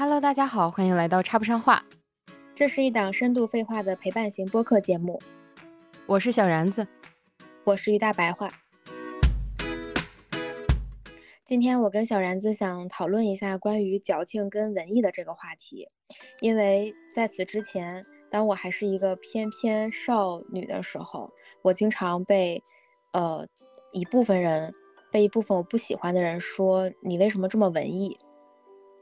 Hello，大家好，欢迎来到插不上话。这是一档深度废话的陪伴型播客节目。我是小然子，我是于大白话。今天我跟小然子想讨论一下关于矫情跟文艺的这个话题，因为在此之前，当我还是一个翩翩少女的时候，我经常被呃一部分人被一部分我不喜欢的人说你为什么这么文艺。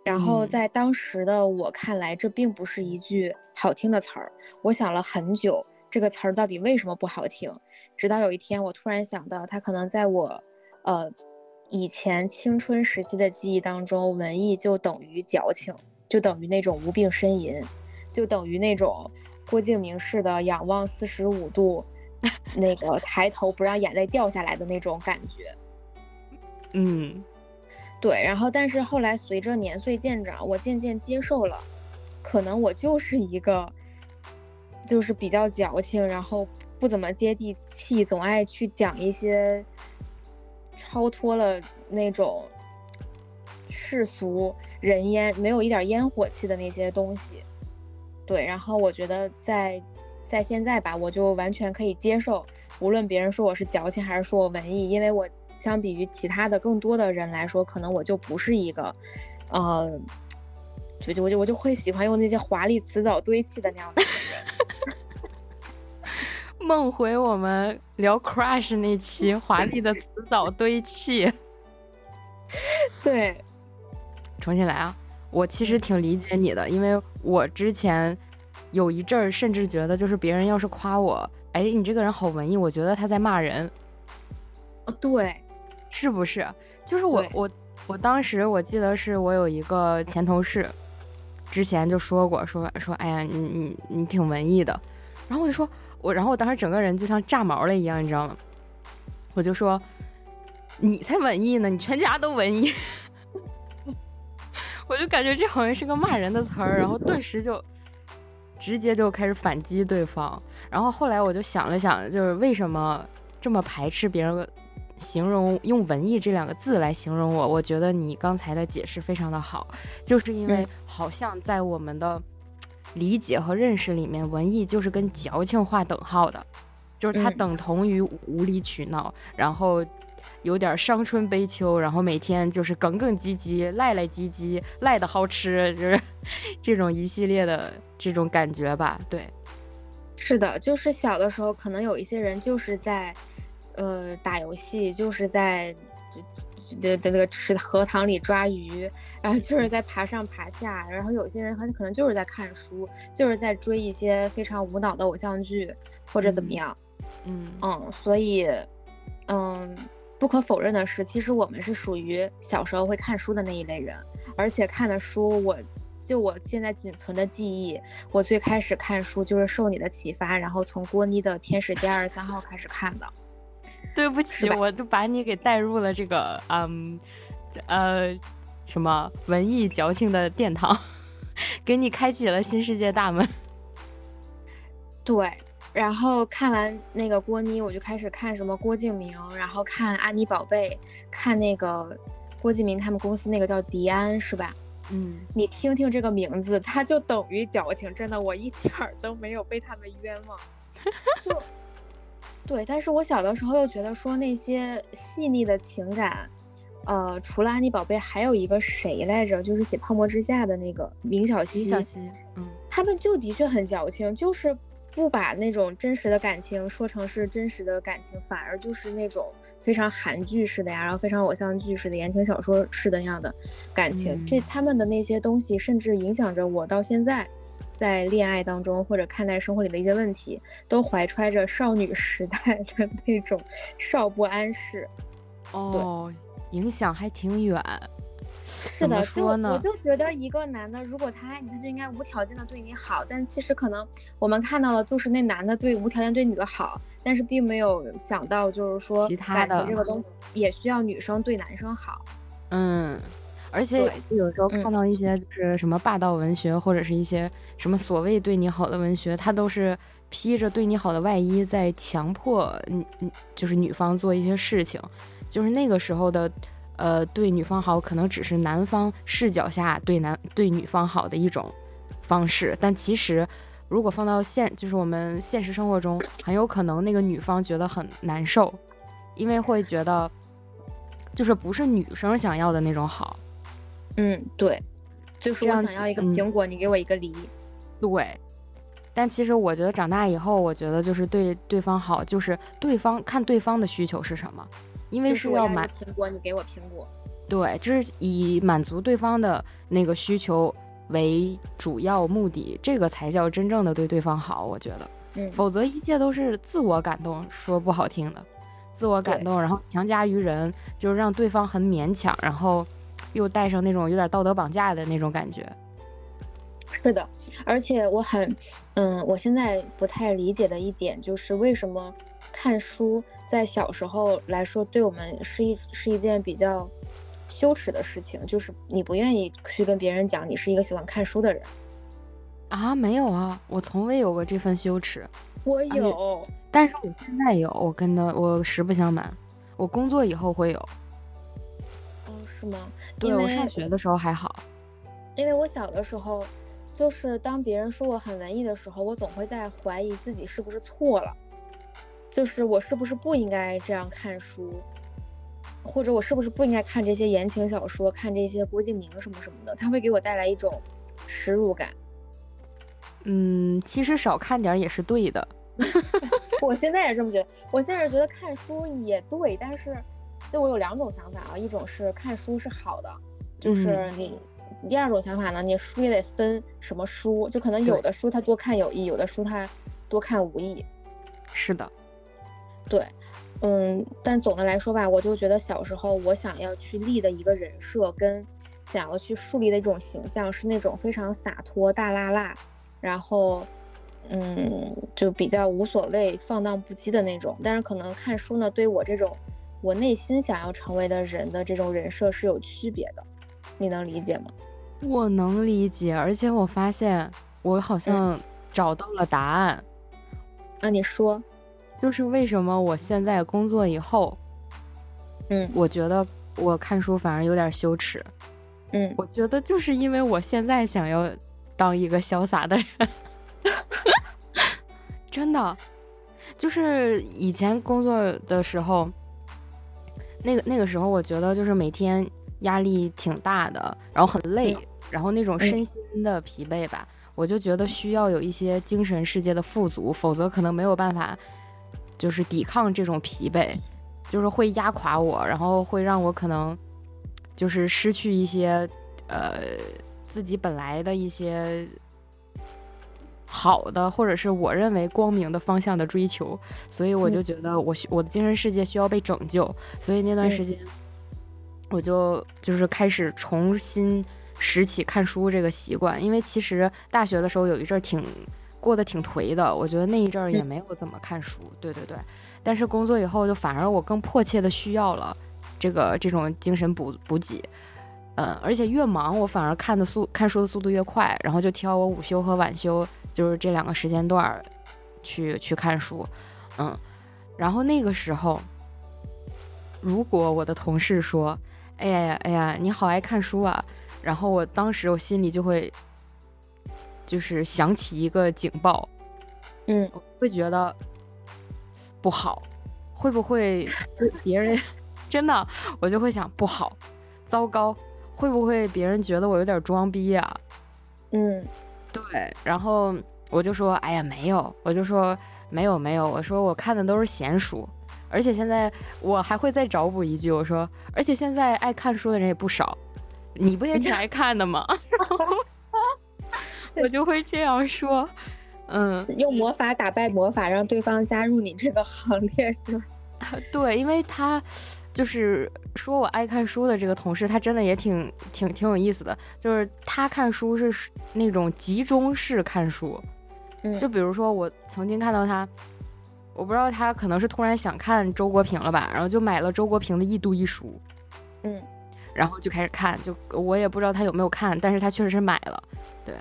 然后在当时的我看来，这并不是一句好听的词儿。我想了很久，这个词儿到底为什么不好听？直到有一天，我突然想到，它可能在我，呃，以前青春时期的记忆当中，文艺就等于矫情，就等于那种无病呻吟，就等于那种郭敬明式的仰望四十五度，那个抬头不让眼泪掉下来的那种感觉。嗯。对，然后但是后来随着年岁渐长，我渐渐接受了，可能我就是一个，就是比较矫情，然后不怎么接地气，总爱去讲一些超脱了那种世俗人烟，没有一点烟火气的那些东西。对，然后我觉得在在现在吧，我就完全可以接受，无论别人说我是矫情还是说我文艺，因为我。相比于其他的更多的人来说，可能我就不是一个，呃，就就我就我就会喜欢用那些华丽词藻堆砌的那样的人。梦回我们聊 crush 那期，华丽的词藻堆砌。对，重新来啊！我其实挺理解你的，因为我之前有一阵儿甚至觉得，就是别人要是夸我，哎，你这个人好文艺，我觉得他在骂人。哦，对。是不是？就是我我我当时我记得是我有一个前同事，之前就说过说说，哎呀，你你你挺文艺的，然后我就说我，然后我当时整个人就像炸毛了一样，你知道吗？我就说你才文艺呢，你全家都文艺，我就感觉这好像是个骂人的词儿，然后顿时就直接就开始反击对方，然后后来我就想了想，就是为什么这么排斥别人。形容用文艺这两个字来形容我，我觉得你刚才的解释非常的好，就是因为好像在我们的理解和认识里面，文艺就是跟矫情划等号的，就是它等同于无理取闹，然后有点伤春悲秋，然后每天就是耿耿唧唧、赖赖唧唧、赖的好吃，就是 这种一系列的这种感觉吧。对，是的，就是小的时候可能有一些人就是在。呃，打游戏就是在这这那个池荷塘里抓鱼，然后就是在爬上爬下，然后有些人很可能就是在看书，就是在追一些非常无脑的偶像剧或者怎么样，嗯嗯，所以嗯，不可否认的是，其实我们是属于小时候会看书的那一类人，而且看的书，我就我现在仅存的记忆，我最开始看书就是受你的启发，然后从郭妮的《天使街二十三号》开始看的。对不起，我就把你给带入了这个，嗯，呃，什么文艺矫情的殿堂，给你开启了新世界大门。对，然后看完那个郭妮，我就开始看什么郭敬明，然后看安妮宝贝，看那个郭敬明他们公司那个叫迪安，是吧？嗯，你听听这个名字，它就等于矫情，真的，我一点儿都没有被他们冤枉，就。对，但是我小的时候又觉得说那些细腻的情感，呃，除了安妮宝贝，还有一个谁来着？就是写《泡沫之夏》的那个明晓溪。明晓溪，嗯，他们就的确很矫情，就是不把那种真实的感情说成是真实的感情，反而就是那种非常韩剧式的呀，然后非常偶像剧式的言情小说式的那样的感情。这他们的那些东西，甚至影响着我到现在。在恋爱当中，或者看待生活里的一些问题，都怀揣着少女时代的那种少不安世。哦，影响还挺远。是的，就我就觉得一个男的，如果他爱你，他就应该无条件的对你好。但其实可能我们看到的，就是那男的对无条件对你的好，但是并没有想到，就是说感情这个东西也需要女生对男生好。嗯。而且有时候看到一些就是什么霸道文学，或者是一些什么所谓对你好的文学，它都是披着对你好的外衣，在强迫你，就是女方做一些事情。就是那个时候的，呃，对女方好可能只是男方视角下对男对女方好的一种方式，但其实如果放到现就是我们现实生活中，很有可能那个女方觉得很难受，因为会觉得就是不是女生想要的那种好。嗯，对，就是我想要一个苹果，你给我一个梨。对，但其实我觉得长大以后，我觉得就是对对方好，就是对方看对方的需求是什么。因为是要满苹果，你给我苹果。对，就是以满足对方的那个需求为主要目的，这个才叫真正的对对方好。我觉得，嗯，否则一切都是自我感动，说不好听的，自我感动，然后强加于人，就是让对方很勉强，然后又带上那种有点道德绑架的那种感觉。是的，而且我很，嗯，我现在不太理解的一点就是为什么。看书在小时候来说，对我们是一是一件比较羞耻的事情，就是你不愿意去跟别人讲你是一个喜欢看书的人啊？没有啊，我从未有过这份羞耻。我有，但是我现在有。我跟他我实不相瞒，我工作以后会有。哦，是吗？对我上学的时候还好，因为我小的时候，就是当别人说我很文艺的时候，我总会在怀疑自己是不是错了。就是我是不是不应该这样看书，或者我是不是不应该看这些言情小说，看这些郭敬明什么什么的，他会给我带来一种耻辱感。嗯，其实少看点也是对的。我现在也这么觉得。我现在觉得看书也对，但是就我有两种想法啊，一种是看书是好的，就是你；第二种想法呢，你书也得分什么书，就可能有的书它多看有益，有的书它多看无益。是的。对，嗯，但总的来说吧，我就觉得小时候我想要去立的一个人设，跟想要去树立的一种形象，是那种非常洒脱、大辣辣，然后，嗯，就比较无所谓、放荡不羁的那种。但是可能看书呢，对我这种我内心想要成为的人的这种人设是有区别的，你能理解吗？我能理解，而且我发现我好像找到了答案。啊，你说。就是为什么我现在工作以后，嗯，我觉得我看书反而有点羞耻，嗯，我觉得就是因为我现在想要当一个潇洒的人，真的，就是以前工作的时候，那个那个时候我觉得就是每天压力挺大的，然后很累，然后那种身心的疲惫吧，我就觉得需要有一些精神世界的富足，否则可能没有办法。就是抵抗这种疲惫，就是会压垮我，然后会让我可能就是失去一些呃自己本来的一些好的，或者是我认为光明的方向的追求，所以我就觉得我需我的精神世界需要被拯救，所以那段时间我就就是开始重新拾起看书这个习惯，因为其实大学的时候有一阵儿挺。过得挺颓的，我觉得那一阵儿也没有怎么看书，对对对。但是工作以后，就反而我更迫切的需要了这个这种精神补补给，嗯，而且越忙，我反而看的速看书的速度越快，然后就挑我午休和晚休，就是这两个时间段去去看书，嗯。然后那个时候，如果我的同事说：“哎呀哎呀，你好爱看书啊！”然后我当时我心里就会。就是响起一个警报，嗯，会觉得不好，会不会别人 真的，我就会想不好，糟糕，会不会别人觉得我有点装逼呀？嗯，对，然后我就说，哎呀，没有，我就说没有没有，我说我看的都是闲书，而且现在我还会再找补一句，我说，而且现在爱看书的人也不少，你不也挺 爱看的吗？然后我就会这样说，嗯，用魔法打败魔法，让对方加入你这个行列是？对，因为他就是说我爱看书的这个同事，他真的也挺挺挺有意思的，就是他看书是那种集中式看书，嗯，就比如说我曾经看到他，我不知道他可能是突然想看周国平了吧，然后就买了周国平的一堆书，嗯，然后就开始看，就我也不知道他有没有看，但是他确实是买了，对。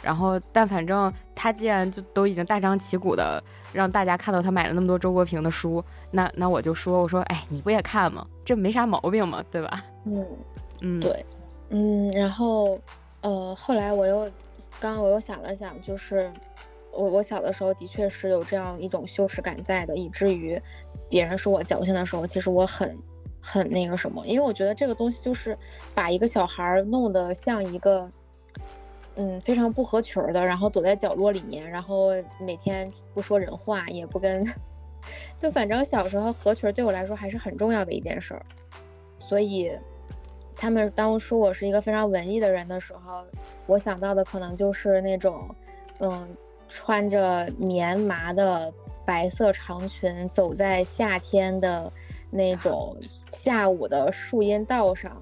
然后，但反正他既然就都已经大张旗鼓的让大家看到他买了那么多周国平的书，那那我就说，我说，哎，你不也看吗？这没啥毛病嘛，对吧？嗯 嗯，对，嗯，然后，呃，后来我又，刚刚我又想了想，就是我我小的时候的确是有这样一种羞耻感在的，以至于别人说我矫情的时候，其实我很很那个什么，因为我觉得这个东西就是把一个小孩弄得像一个。嗯，非常不合群的，然后躲在角落里面，然后每天不说人话，也不跟，就反正小时候合群对我来说还是很重要的一件事儿。所以，他们当说我是一个非常文艺的人的时候，我想到的可能就是那种，嗯，穿着棉麻的白色长裙，走在夏天的那种下午的树荫道上。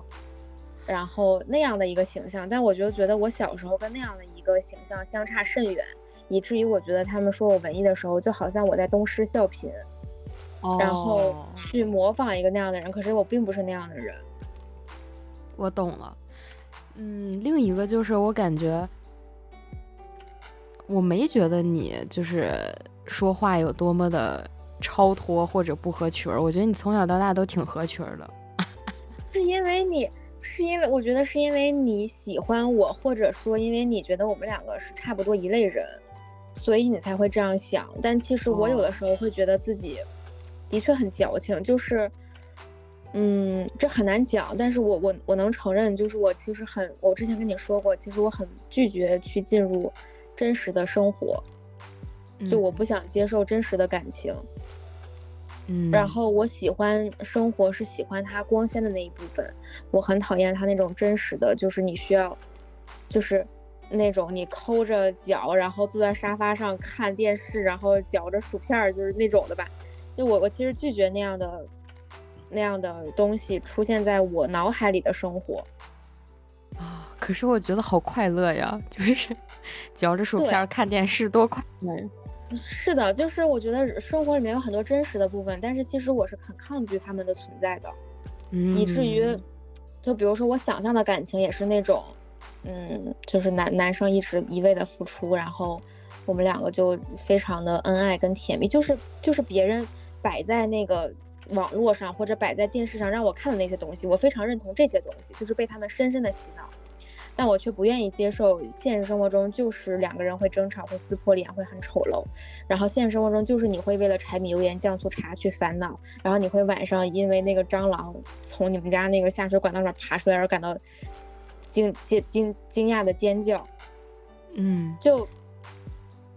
然后那样的一个形象，但我就觉得我小时候跟那样的一个形象相差甚远，以至于我觉得他们说我文艺的时候，就好像我在东施效颦，然后去模仿一个那样的人。可是我并不是那样的人。我懂了。嗯，另一个就是我感觉，我没觉得你就是说话有多么的超脱或者不合群儿。我觉得你从小到大都挺合群儿的。是因为你。是因为我觉得是因为你喜欢我，或者说因为你觉得我们两个是差不多一类人，所以你才会这样想。但其实我有的时候会觉得自己的确很矫情，就是，嗯，这很难讲。但是我我我能承认，就是我其实很，我之前跟你说过，其实我很拒绝去进入真实的生活，就我不想接受真实的感情。嗯，然后我喜欢生活，是喜欢它光鲜的那一部分。我很讨厌它那种真实的，就是你需要，就是那种你抠着脚，然后坐在沙发上看电视，然后嚼着薯片儿，就是那种的吧。就我，我其实拒绝那样的那样的东西出现在我脑海里的生活。啊，可是我觉得好快乐呀，就是 嚼着薯片看电视，多快乐。是的，就是我觉得生活里面有很多真实的部分，但是其实我是很抗拒他们的存在的，以至于，就比如说我想象的感情也是那种，嗯，就是男男生一直一味的付出，然后我们两个就非常的恩爱跟甜蜜，就是就是别人摆在那个网络上或者摆在电视上让我看的那些东西，我非常认同这些东西，就是被他们深深的洗脑。但我却不愿意接受现实生活中就是两个人会争吵，会撕破脸，会很丑陋。然后现实生活中就是你会为了柴米油盐酱醋茶去烦恼，然后你会晚上因为那个蟑螂从你们家那个下水管道上爬出来而感到惊惊惊惊讶的尖叫。嗯，就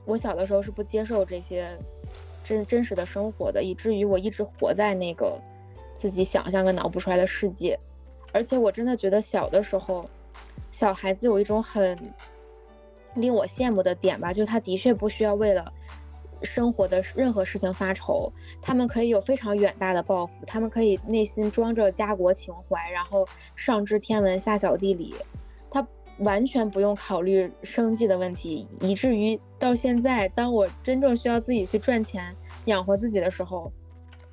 我小的时候是不接受这些真真实的生活的，以至于我一直活在那个自己想象跟脑补出来的世界。而且我真的觉得小的时候。小孩子有一种很令我羡慕的点吧，就是他的确不需要为了生活的任何事情发愁，他们可以有非常远大的抱负，他们可以内心装着家国情怀，然后上知天文下晓地理，他完全不用考虑生计的问题，以至于到现在，当我真正需要自己去赚钱养活自己的时候。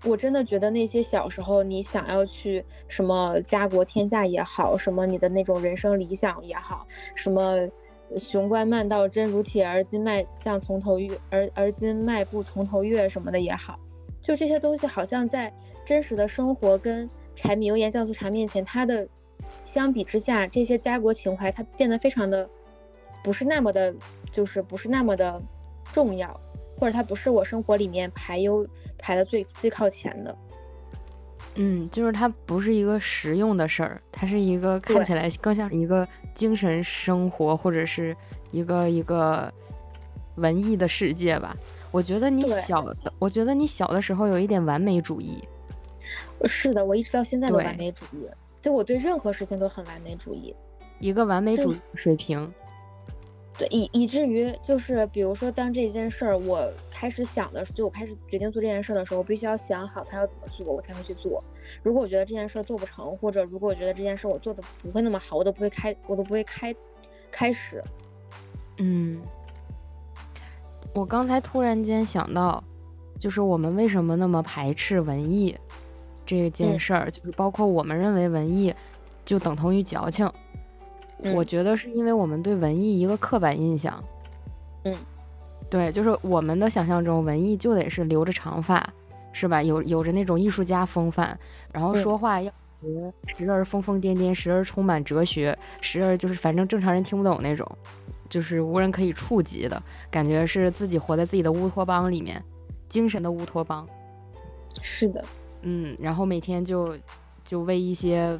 我真的觉得那些小时候你想要去什么家国天下也好，什么你的那种人生理想也好，什么雄关漫道真如铁，而今迈向从头越，而而今迈步从头越什么的也好，就这些东西好像在真实的生活跟柴米油盐酱醋茶面前，它的相比之下，这些家国情怀它变得非常的不是那么的，就是不是那么的重要。或者它不是我生活里面排优排的最最靠前的，嗯，就是它不是一个实用的事儿，它是一个看起来更像一个精神生活或者是一个一个文艺的世界吧。我觉得你小的，我觉得你小的时候有一点完美主义。是的，我一直到现在都完美主义，就我对任何事情都很完美主义，一个完美主义水平。对，以以至于就是，比如说，当这件事儿我开始想的，就我开始决定做这件事的时候，我必须要想好他要怎么做，我才会去做。如果我觉得这件事做不成，或者如果我觉得这件事我做的不会那么好，我都不会开，我都不会开开始。嗯，我刚才突然间想到，就是我们为什么那么排斥文艺这件事儿，就是包括我们认为文艺就等同于矫情。我觉得是因为我们对文艺一个刻板印象。嗯，对，就是我们的想象中文艺就得是留着长发，是吧？有有着那种艺术家风范，然后说话要时时而疯疯癫癫，时而充满哲学，时而就是反正正常人听不懂那种，就是无人可以触及的感觉，是自己活在自己的乌托邦里面，精神的乌托邦。是的，嗯，然后每天就就为一些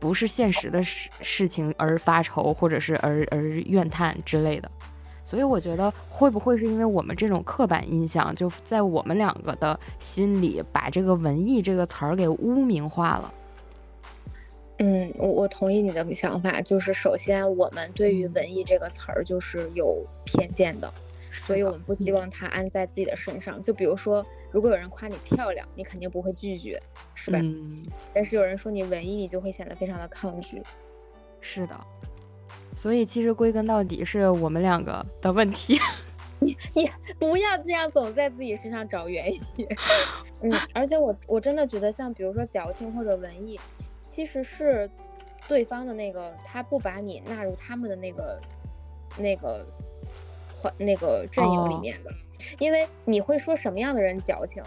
不是现实的事事情而发愁，或者是而而怨叹之类的。所以我觉得会不会是因为我们这种刻板印象，就在我们两个的心里把这个文艺这个词儿给污名化了？嗯，我我同意你的想法，就是首先我们对于文艺这个词儿就是有偏见的，所以我们不希望它安在自己的身上。就比如说，如果有人夸你漂亮，你肯定不会拒绝，是吧？嗯，但是有人说你文艺，你就会显得非常的抗拒。是的。所以其实归根到底是我们两个的问题。你你不要这样总在自己身上找原因。嗯，而且我我真的觉得像比如说矫情或者文艺，其实是对方的那个他不把你纳入他们的那个那个环那个阵营里面的，因为你会说什么样的人矫情？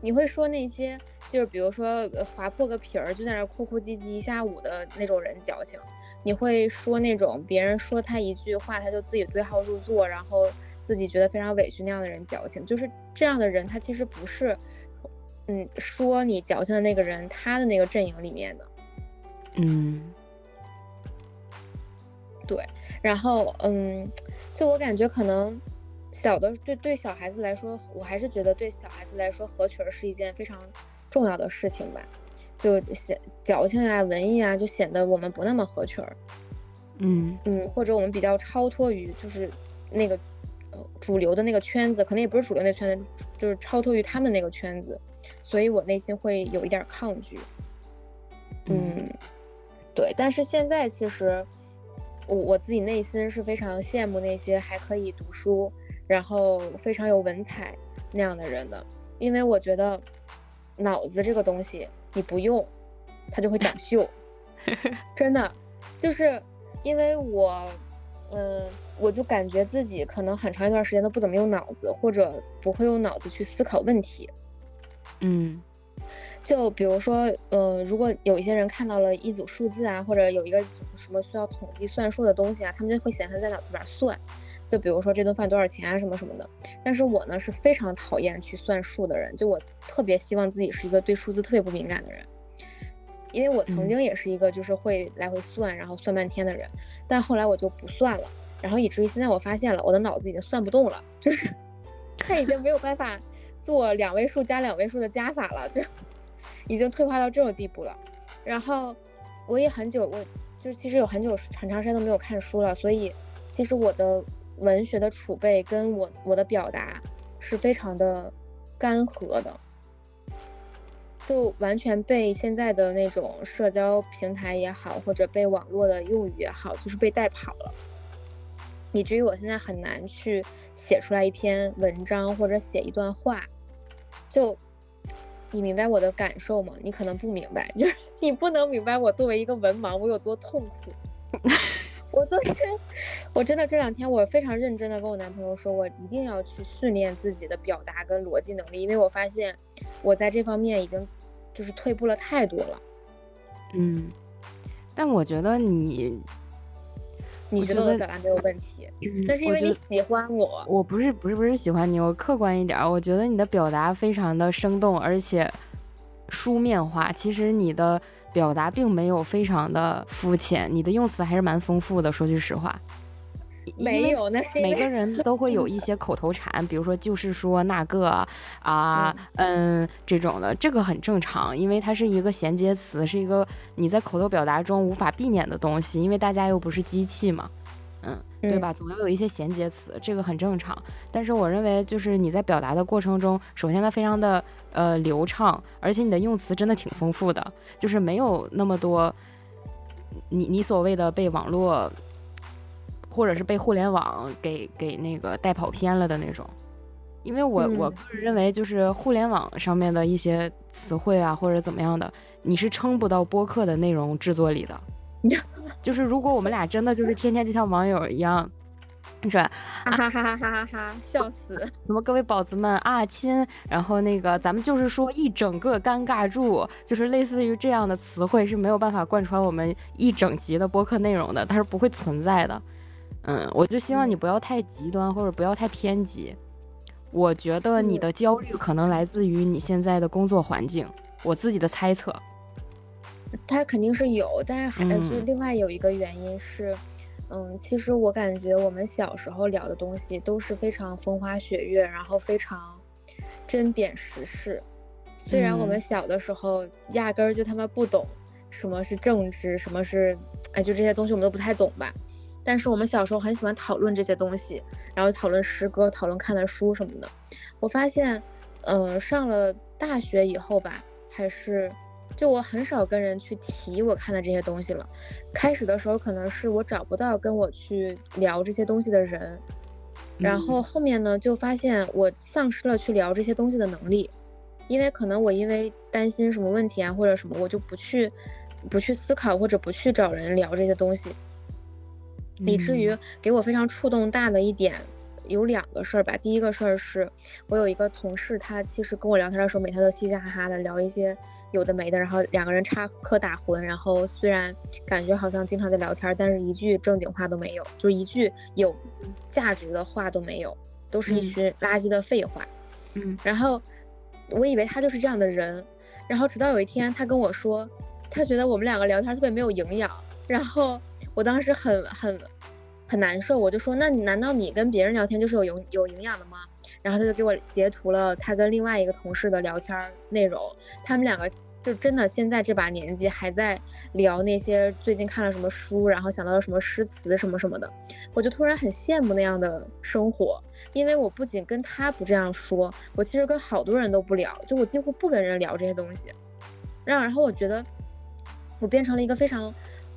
你会说那些就是比如说划破个皮儿就在那哭哭唧唧一下午的那种人矫情。你会说那种别人说他一句话，他就自己对号入座，然后自己觉得非常委屈那样的人矫情，就是这样的人，他其实不是，嗯，说你矫情的那个人他的那个阵营里面的，嗯，对，然后嗯，就我感觉可能小的对对小孩子来说，我还是觉得对小孩子来说合群是一件非常重要的事情吧。就显矫情啊、文艺啊，就显得我们不那么合群儿。嗯嗯，或者我们比较超脱于就是那个主流的那个圈子，可能也不是主流那圈子，就是超脱于他们那个圈子，所以我内心会有一点抗拒。嗯，对。但是现在其实我我自己内心是非常羡慕那些还可以读书，然后非常有文采那样的人的，因为我觉得脑子这个东西。你不用，它就会长锈，真的，就是因为我，嗯，我就感觉自己可能很长一段时间都不怎么用脑子，或者不会用脑子去思考问题。嗯，就比如说，呃，如果有一些人看到了一组数字啊，或者有一个什么需要统计算数的东西啊，他们就会显示在脑子里边算。就比如说这顿饭多少钱啊，什么什么的。但是我呢是非常讨厌去算数的人，就我特别希望自己是一个对数字特别不敏感的人，因为我曾经也是一个就是会来回算，然后算半天的人。但后来我就不算了，然后以至于现在我发现了，我的脑子已经算不动了，就是 他已经没有办法做两位数加两位数的加法了，就已经退化到这种地步了。然后我也很久，我就其实有很久很长时间都没有看书了，所以其实我的。文学的储备跟我我的表达是非常的干涸的，就完全被现在的那种社交平台也好，或者被网络的用语也好，就是被带跑了，以至于我现在很难去写出来一篇文章或者写一段话。就你明白我的感受吗？你可能不明白，就是你不能明白我作为一个文盲我有多痛苦。我昨天，我真的这两天，我非常认真的跟我男朋友说，我一定要去训练自己的表达跟逻辑能力，因为我发现我在这方面已经就是退步了太多了。嗯，但我觉得你，你觉得我的表达没有问题，那是因为你喜欢我。我不是不是不是喜欢你，我客观一点，我觉得你的表达非常的生动，而且书面化。其实你的。表达并没有非常的肤浅，你的用词还是蛮丰富的。说句实话，没有，那是每个人都会有一些口头禅，比如说就是说那个啊，嗯，这种的，这个很正常，因为它是一个衔接词，是一个你在口头表达中无法避免的东西，因为大家又不是机器嘛。嗯，对吧？总要有一些衔接词，这个很正常。但是我认为，就是你在表达的过程中，首先它非常的呃流畅，而且你的用词真的挺丰富的，就是没有那么多你你所谓的被网络或者是被互联网给给那个带跑偏了的那种。因为我我个人认为，就是互联网上面的一些词汇啊，或者怎么样的，你是撑不到播客的内容制作里的。就是如果我们俩真的就是天天就像网友一样。是，哈哈哈哈哈哈，笑死！什么各位宝子们啊亲，然后那个咱们就是说一整个尴尬住，就是类似于这样的词汇是没有办法贯穿我们一整集的播客内容的，它是不会存在的。嗯，我就希望你不要太极端或者不要太偏激。我觉得你的焦虑可能来自于你现在的工作环境，我自己的猜测。他肯定是有，但是还就另外有一个原因是。嗯，其实我感觉我们小时候聊的东西都是非常风花雪月，然后非常针砭时事。虽然我们小的时候压根儿就他妈不懂什么是政治，什么是哎，就这些东西我们都不太懂吧。但是我们小时候很喜欢讨论这些东西，然后讨论诗歌，讨论看的书什么的。我发现，呃，上了大学以后吧，还是。就我很少跟人去提我看的这些东西了。开始的时候可能是我找不到跟我去聊这些东西的人，然后后面呢就发现我丧失了去聊这些东西的能力，因为可能我因为担心什么问题啊或者什么，我就不去不去思考或者不去找人聊这些东西，以至于给我非常触动大的一点。有两个事儿吧，第一个事儿是我有一个同事，他其实跟我聊天的时候，每天都嘻嘻哈哈的聊一些有的没的，然后两个人插科打诨，然后虽然感觉好像经常在聊天，但是一句正经话都没有，就是一句有价值的话都没有，都是一群垃圾的废话。嗯，然后我以为他就是这样的人，然后直到有一天他跟我说，他觉得我们两个聊天特别没有营养，然后我当时很很。很难受，我就说，那你难道你跟别人聊天就是有有有营养的吗？然后他就给我截图了他跟另外一个同事的聊天内容，他们两个就真的现在这把年纪还在聊那些最近看了什么书，然后想到了什么诗词什么什么的，我就突然很羡慕那样的生活，因为我不仅跟他不这样说，我其实跟好多人都不聊，就我几乎不跟人聊这些东西，让然后我觉得我变成了一个非常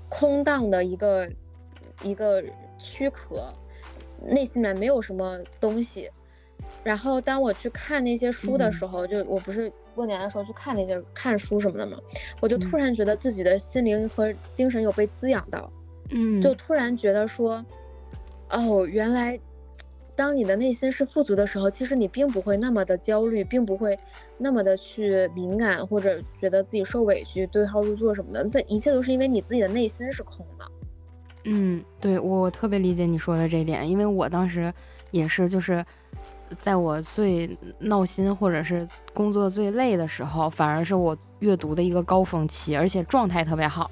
空荡的一个一个。躯壳，内心里面没有什么东西。然后当我去看那些书的时候，就我不是过年的时候去看那些看书什么的嘛，我就突然觉得自己的心灵和精神有被滋养到。嗯，就突然觉得说，哦，原来当你的内心是富足的时候，其实你并不会那么的焦虑，并不会那么的去敏感，或者觉得自己受委屈、对号入座什么的。这一切都是因为你自己的内心是空的。嗯，对我特别理解你说的这点，因为我当时也是，就是在我最闹心或者是工作最累的时候，反而是我阅读的一个高峰期，而且状态特别好。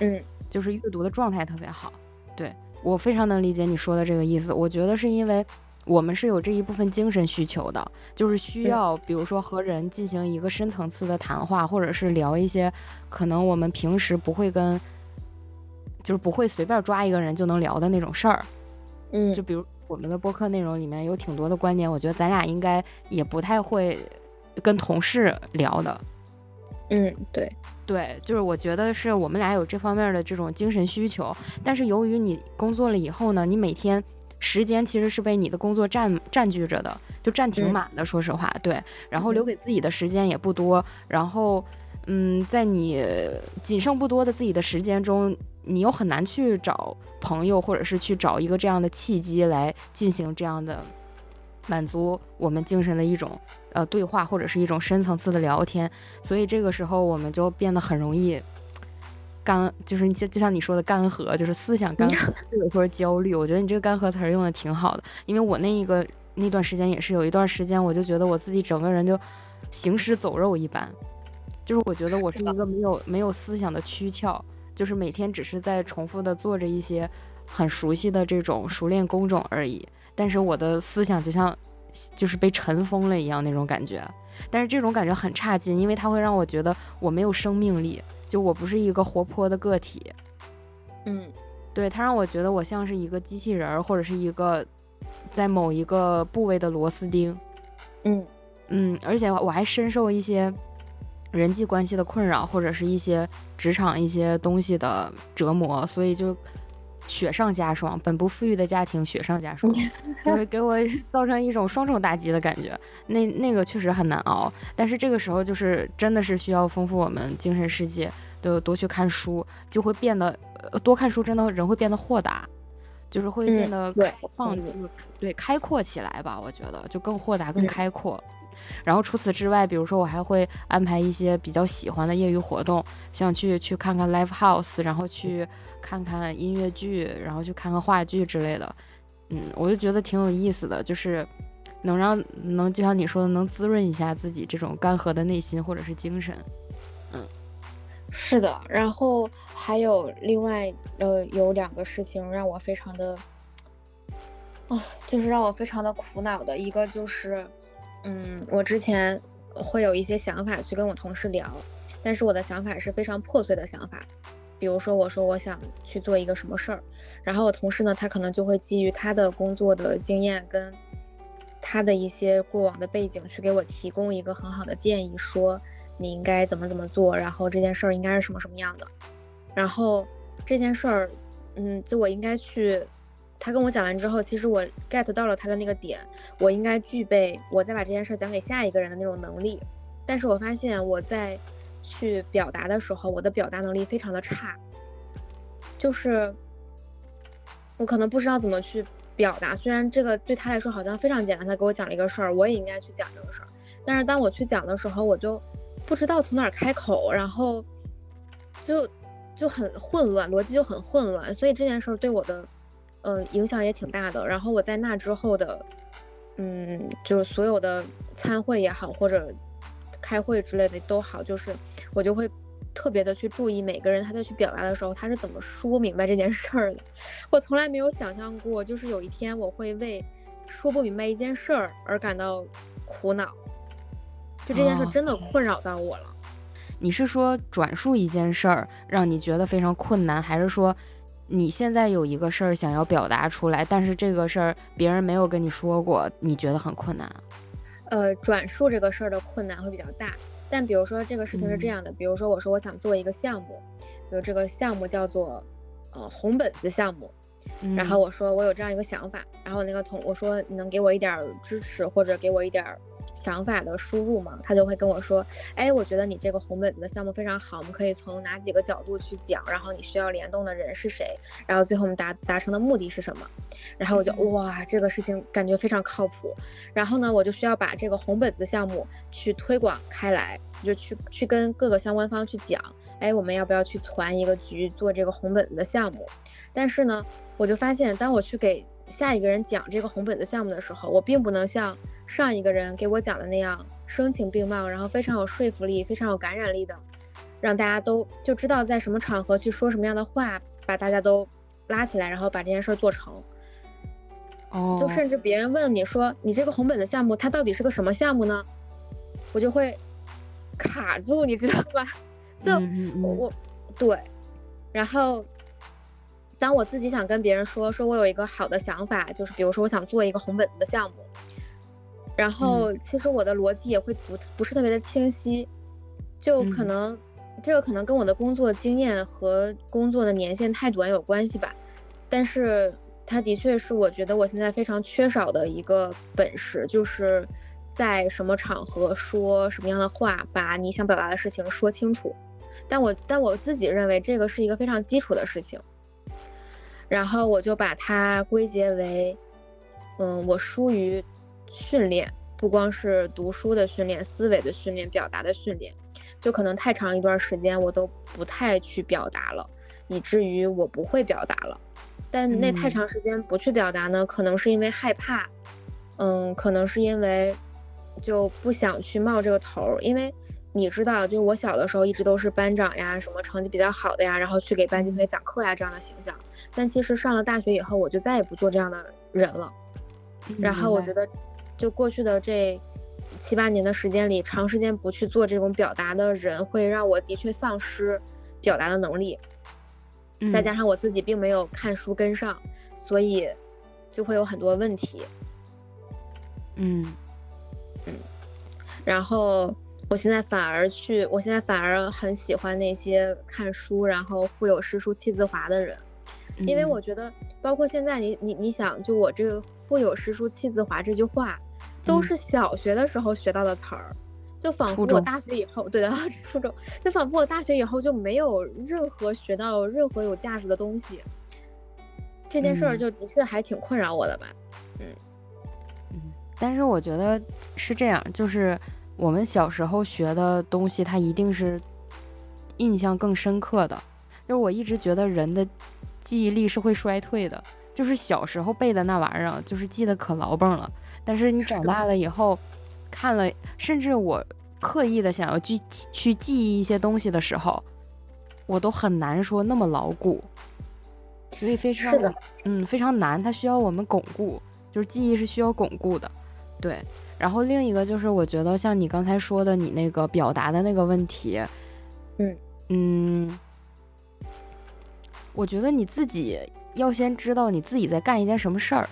嗯，就是阅读的状态特别好。对我非常能理解你说的这个意思。我觉得是因为我们是有这一部分精神需求的，就是需要，比如说和人进行一个深层次的谈话，或者是聊一些可能我们平时不会跟。就是不会随便抓一个人就能聊的那种事儿，嗯，就比如我们的播客内容里面有挺多的观点，我觉得咱俩应该也不太会跟同事聊的，嗯，对，对，就是我觉得是我们俩有这方面的这种精神需求，但是由于你工作了以后呢，你每天时间其实是被你的工作占占据着的，就占挺满的，说实话，对，然后留给自己的时间也不多，然后，嗯，在你仅剩不多的自己的时间中。你又很难去找朋友，或者是去找一个这样的契机来进行这样的满足我们精神的一种呃对话，或者是一种深层次的聊天。所以这个时候我们就变得很容易干，就是就就像你说的干涸，就是思想干 涸，或者焦虑。我觉得你这个干涸词儿用的挺好的，因为我那一个那段时间也是有一段时间，我就觉得我自己整个人就行尸走肉一般，就是我觉得我是一个没有没有思想的躯壳。就是每天只是在重复的做着一些很熟悉的这种熟练工种而已，但是我的思想就像就是被尘封了一样那种感觉，但是这种感觉很差劲，因为它会让我觉得我没有生命力，就我不是一个活泼的个体。嗯，对，它让我觉得我像是一个机器人儿，或者是一个在某一个部位的螺丝钉。嗯嗯，而且我还深受一些。人际关系的困扰，或者是一些职场一些东西的折磨，所以就雪上加霜。本不富裕的家庭雪上加霜，会给我 造成一种双重打击的感觉。那那个确实很难熬，但是这个时候就是真的是需要丰富我们精神世界，都多去看书，就会变得多看书，真的人会变得豁达，就是会变得开放，对开阔起来吧。我觉得就更豁达、更开阔。然后除此之外，比如说我还会安排一些比较喜欢的业余活动，像去去看看 live house，然后去看看音乐剧，然后去看看话剧之类的。嗯，我就觉得挺有意思的，就是能让能就像你说的，能滋润一下自己这种干涸的内心或者是精神。嗯，是的。然后还有另外呃有两个事情让我非常的啊，就是让我非常的苦恼的一个就是。嗯，我之前会有一些想法去跟我同事聊，但是我的想法是非常破碎的想法。比如说，我说我想去做一个什么事儿，然后我同事呢，他可能就会基于他的工作的经验跟他的一些过往的背景，去给我提供一个很好的建议，说你应该怎么怎么做，然后这件事儿应该是什么什么样的。然后这件事儿，嗯，就我应该去。他跟我讲完之后，其实我 get 到了他的那个点，我应该具备我再把这件事讲给下一个人的那种能力。但是我发现我在去表达的时候，我的表达能力非常的差，就是我可能不知道怎么去表达。虽然这个对他来说好像非常简单，他给我讲了一个事儿，我也应该去讲这个事儿。但是当我去讲的时候，我就不知道从哪儿开口，然后就就很混乱，逻辑就很混乱。所以这件事儿对我的。嗯，影响也挺大的。然后我在那之后的，嗯，就是所有的参会也好，或者开会之类的都好，就是我就会特别的去注意每个人他在去表达的时候，他是怎么说明白这件事儿的。我从来没有想象过，就是有一天我会为说不明白一件事儿而感到苦恼。就这件事真的困扰到我了。你是说转述一件事儿让你觉得非常困难，还是说？你现在有一个事儿想要表达出来，但是这个事儿别人没有跟你说过，你觉得很困难。呃，转述这个事儿的困难会比较大。但比如说这个事情是这样的，比如说我说我想做一个项目，比如这个项目叫做呃红本子项目，然后我说我有这样一个想法，然后那个同我说你能给我一点支持或者给我一点。想法的输入嘛，他就会跟我说，哎，我觉得你这个红本子的项目非常好，我们可以从哪几个角度去讲，然后你需要联动的人是谁，然后最后我们达达成的目的是什么，然后我就哇，这个事情感觉非常靠谱，然后呢，我就需要把这个红本子项目去推广开来，就去去跟各个相关方去讲，哎，我们要不要去攒一个局做这个红本子的项目？但是呢，我就发现，当我去给下一个人讲这个红本子项目的时候，我并不能像上一个人给我讲的那样声情并茂，然后非常有说服力、非常有感染力的，让大家都就知道在什么场合去说什么样的话，把大家都拉起来，然后把这件事做成。哦，就甚至别人问你说你这个红本子项目它到底是个什么项目呢？我就会卡住，你知道吧？就我我对，然后。当我自己想跟别人说，说我有一个好的想法，就是比如说我想做一个红本子的项目，然后其实我的逻辑也会不不是特别的清晰，就可能这个可能跟我的工作经验和工作的年限太短有关系吧，但是它的确是我觉得我现在非常缺少的一个本事，就是在什么场合说什么样的话，把你想表达的事情说清楚，但我但我自己认为这个是一个非常基础的事情。然后我就把它归结为，嗯，我疏于训练，不光是读书的训练、思维的训练、表达的训练，就可能太长一段时间我都不太去表达了，以至于我不会表达了。但那太长时间不去表达呢，可能是因为害怕，嗯，可能是因为就不想去冒这个头，因为。你知道，就我小的时候一直都是班长呀，什么成绩比较好的呀，然后去给班级同学讲课呀这样的形象。但其实上了大学以后，我就再也不做这样的人了。然后我觉得，就过去的这七八年的时间里，长时间不去做这种表达的人，会让我的确丧失表达的能力。再加上我自己并没有看书跟上，所以就会有很多问题。嗯嗯，然后。我现在反而去，我现在反而很喜欢那些看书，然后腹有诗书气自华的人，因为我觉得，包括现在你你你想，就我这个腹有诗书气自华这句话，都是小学的时候学到的词儿，就仿佛我大学以后，对的，初中，就仿佛我大学以后就没有任何学到任何有价值的东西。这件事儿就的确还挺困扰我的吧，嗯。嗯。但是我觉得是这样，就是我们小时候学的东西，它一定是印象更深刻的。就是我一直觉得人的记忆力是会衰退的，就是小时候背的那玩意儿，就是记得可牢蹦了。但是你长大了以后。看了，甚至我刻意的想要去去记忆一些东西的时候，我都很难说那么牢固，所以非常是的，嗯，非常难。它需要我们巩固，就是记忆是需要巩固的，对。然后另一个就是，我觉得像你刚才说的，你那个表达的那个问题，嗯嗯，我觉得你自己要先知道你自己在干一件什么事儿，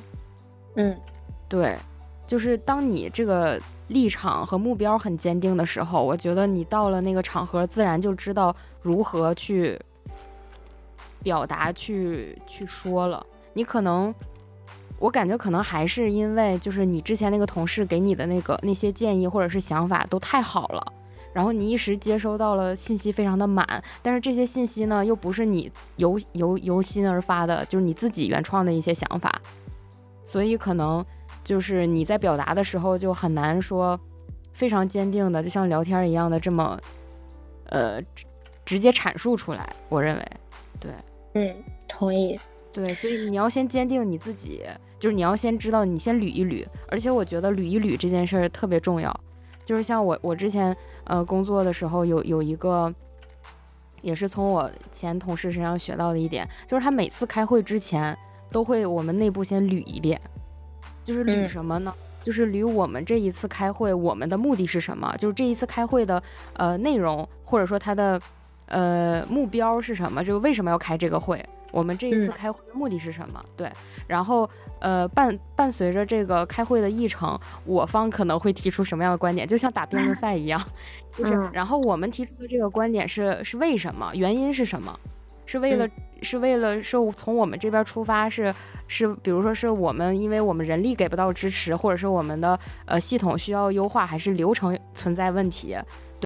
嗯，对，就是当你这个。立场和目标很坚定的时候，我觉得你到了那个场合，自然就知道如何去表达、去去说了。你可能，我感觉可能还是因为就是你之前那个同事给你的那个那些建议或者是想法都太好了，然后你一时接收到了信息非常的满，但是这些信息呢又不是你由由由心而发的，就是你自己原创的一些想法，所以可能。就是你在表达的时候就很难说非常坚定的，就像聊天一样的这么，呃，直接阐述出来。我认为，对，嗯，同意。对，所以你要先坚定你自己，就是你要先知道，你先捋一捋。而且我觉得捋一捋这件事儿特别重要。就是像我，我之前呃工作的时候有有一个，也是从我前同事身上学到的一点，就是他每次开会之前都会我们内部先捋一遍。就是捋什么呢？就是捋我们这一次开会，我们的目的是什么？就是这一次开会的呃内容，或者说它的呃目标是什么？就为什么要开这个会？我们这一次开会的目的是什么？对，然后呃伴伴随着这个开会的议程，我方可能会提出什么样的观点？就像打辩论赛一样，就是，然后我们提出的这个观点是是为什么？原因是什么？是为了是为了是从我们这边出发，是是，比如说是我们因为我们人力给不到支持，或者是我们的呃系统需要优化，还是流程存在问题？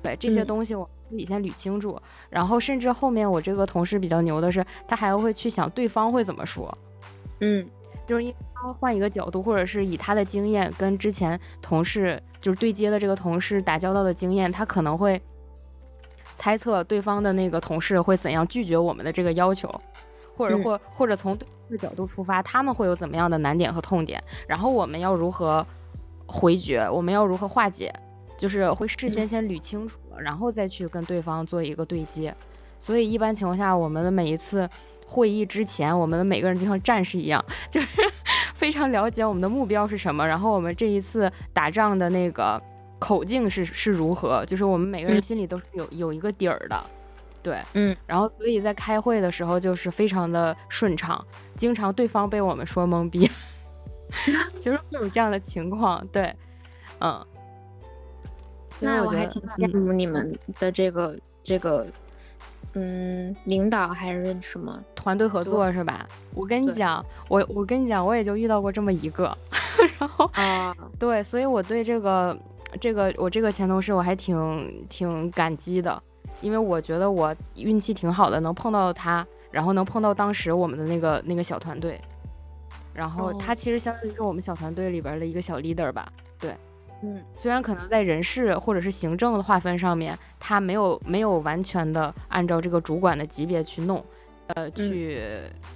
对这些东西，我自己先捋清楚。然后甚至后面我这个同事比较牛的是，他还会去想对方会怎么说。嗯，就是因为他换一个角度，或者是以他的经验跟之前同事就是对接的这个同事打交道的经验，他可能会。猜测对方的那个同事会怎样拒绝我们的这个要求，或者或或者从对方的角度出发，他们会有怎么样的难点和痛点，然后我们要如何回绝，我们要如何化解，就是会事先先捋清楚了，然后再去跟对方做一个对接。所以一般情况下，我们的每一次会议之前，我们的每个人就像战士一样，就是非常了解我们的目标是什么，然后我们这一次打仗的那个。口径是是如何？就是我们每个人心里都是有有一个底儿的，对，嗯，然后所以在开会的时候就是非常的顺畅，经常对方被我们说懵逼，其实会有这样的情况，对，嗯，那我还挺羡慕你们的这个这个，嗯，领导还是什么团队合作是吧？我跟你讲，我我跟你讲，我也就遇到过这么一个，然后啊，对，所以我对这个。这个我这个前同事我还挺挺感激的，因为我觉得我运气挺好的，能碰到他，然后能碰到当时我们的那个那个小团队，然后他其实相当于是我们小团队里边的一个小 leader 吧，对，嗯，虽然可能在人事或者是行政的划分上面，他没有没有完全的按照这个主管的级别去弄，呃，去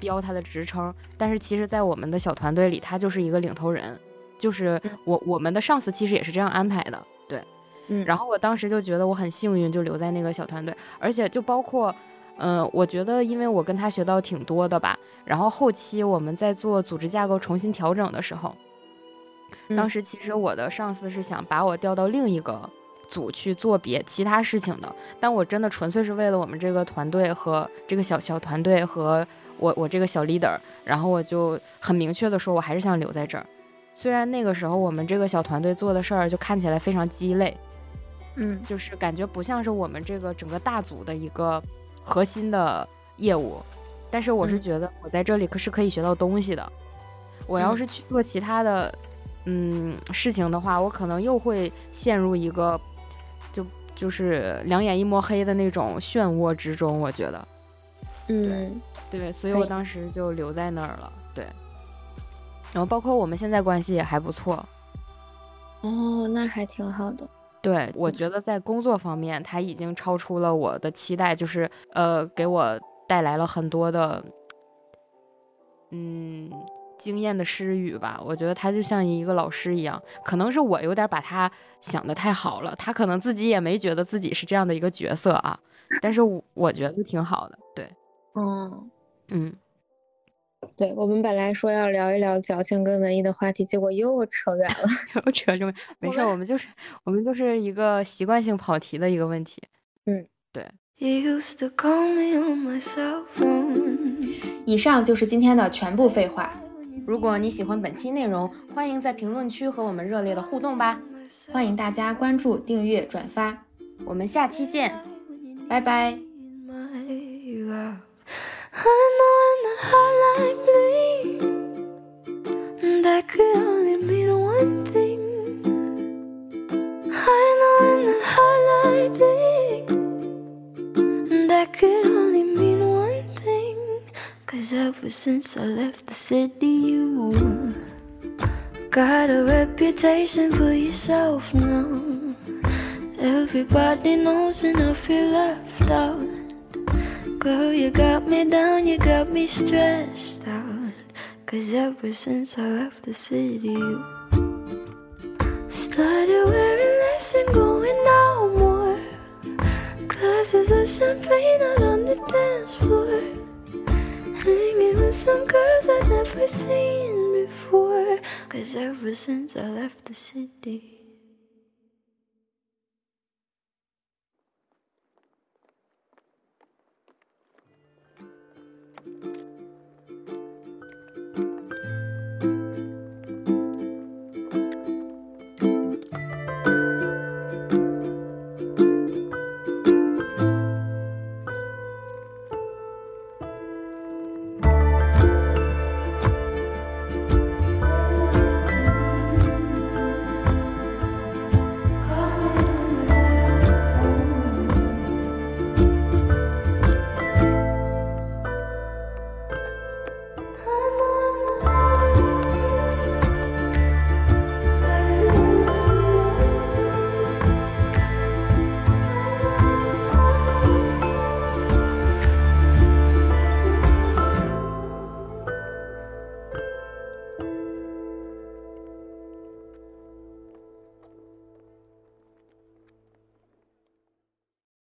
标他的职称，但是其实在我们的小团队里，他就是一个领头人。就是我我们的上司其实也是这样安排的，对，嗯，然后我当时就觉得我很幸运，就留在那个小团队，而且就包括，嗯，我觉得因为我跟他学到挺多的吧，然后后期我们在做组织架构重新调整的时候，当时其实我的上司是想把我调到另一个组去做别其他事情的，但我真的纯粹是为了我们这个团队和这个小小团队和我我这个小 leader，然后我就很明确的说，我还是想留在这儿。虽然那个时候我们这个小团队做的事儿就看起来非常鸡肋，嗯，就是感觉不像是我们这个整个大组的一个核心的业务，但是我是觉得我在这里可是可以学到东西的。我要是去做其他的，嗯，事情的话，我可能又会陷入一个就就是两眼一抹黑的那种漩涡之中，我觉得，嗯，对，所以我当时就留在那儿了，对。然后包括我们现在关系也还不错，哦，那还挺好的。对，我觉得在工作方面，他已经超出了我的期待，就是呃，给我带来了很多的，嗯。经验的失语吧，我觉得他就像一个老师一样，可能是我有点把他想的太好了，他可能自己也没觉得自己是这样的一个角色啊，但是我觉得挺好的，对，嗯。嗯，对我们本来说要聊一聊矫情跟文艺的话题，结果又扯远了，又扯这么，没事，我们就是我们就是一个习惯性跑题的一个问题，嗯，对。以上就是今天的全部废话。如果你喜欢本期内容，欢迎在评论区和我们热烈的互动吧！欢迎大家关注、订阅、转发，我们下期见，拜拜。Cause ever since I left the city, you got a reputation for yourself now. Everybody knows and I feel left out. Girl, you got me down, you got me stressed out. Cause ever since I left the city, you started wearing less and going out more. Glasses of champagne out on the dance floor. Hanging with some girls I'd never seen before. Cause ever since I left the city.